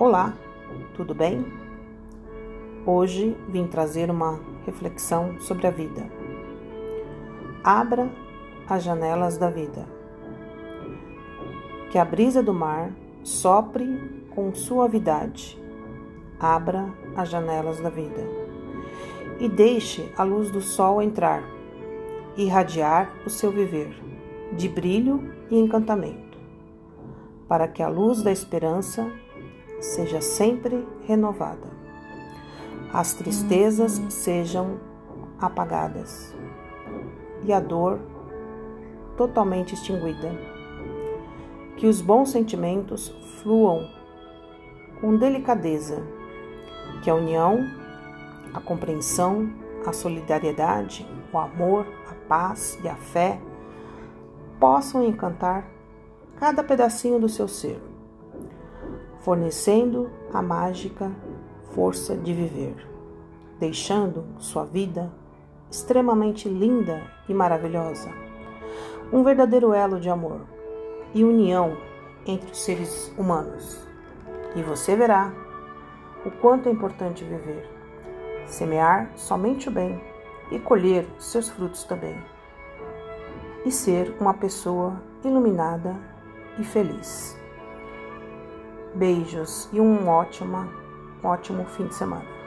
Olá, tudo bem? Hoje vim trazer uma reflexão sobre a vida. Abra as janelas da vida. Que a brisa do mar sopre com suavidade. Abra as janelas da vida. E deixe a luz do sol entrar, irradiar o seu viver, de brilho e encantamento, para que a luz da esperança seja sempre renovada. As tristezas sejam apagadas e a dor totalmente extinguida. Que os bons sentimentos fluam com delicadeza, que a união, a compreensão, a solidariedade, o amor, a paz e a fé possam encantar cada pedacinho do seu ser fornecendo a mágica força de viver, deixando sua vida extremamente linda e maravilhosa. Um verdadeiro elo de amor e união entre os seres humanos. E você verá o quanto é importante viver, semear somente o bem e colher seus frutos também, e ser uma pessoa iluminada e feliz. Beijos e um ótimo, ótimo fim de semana.